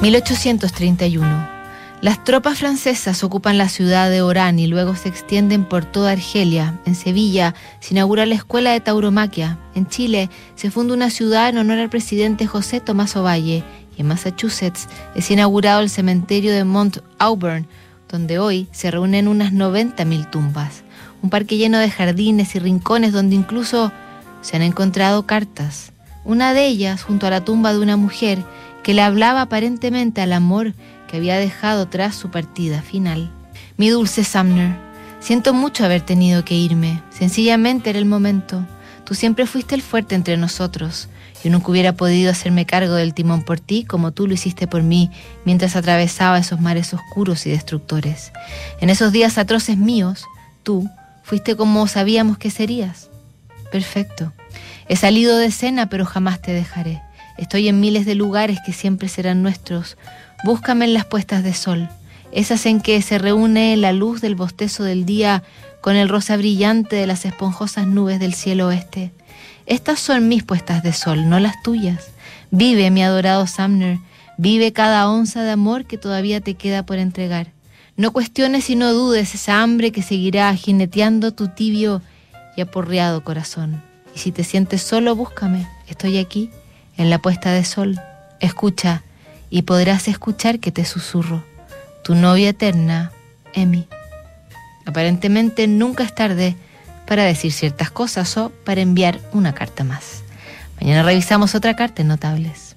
1831. Las tropas francesas ocupan la ciudad de Orán y luego se extienden por toda Argelia. En Sevilla se inaugura la escuela de tauromaquia. En Chile se funda una ciudad en honor al presidente José Tomás Ovalle. Y en Massachusetts es inaugurado el cementerio de Mount Auburn, donde hoy se reúnen unas 90.000 tumbas. Un parque lleno de jardines y rincones donde incluso se han encontrado cartas. Una de ellas junto a la tumba de una mujer que le hablaba aparentemente al amor que había dejado tras su partida final. Mi dulce Sumner, siento mucho haber tenido que irme. Sencillamente era el momento. Tú siempre fuiste el fuerte entre nosotros. Yo nunca hubiera podido hacerme cargo del timón por ti como tú lo hiciste por mí mientras atravesaba esos mares oscuros y destructores. En esos días atroces míos, tú fuiste como sabíamos que serías. Perfecto. He salido de escena, pero jamás te dejaré. Estoy en miles de lugares que siempre serán nuestros, Búscame en las puestas de sol, esas en que se reúne la luz del bostezo del día con el rosa brillante de las esponjosas nubes del cielo oeste. Estas son mis puestas de sol, no las tuyas. Vive, mi adorado Sumner, vive cada onza de amor que todavía te queda por entregar. No cuestiones y no dudes esa hambre que seguirá jineteando tu tibio y aporreado corazón. Y si te sientes solo, búscame. Estoy aquí, en la puesta de sol. Escucha, y podrás escuchar que te susurro, tu novia eterna, Emi. Aparentemente nunca es tarde para decir ciertas cosas o para enviar una carta más. Mañana revisamos otra carta en Notables.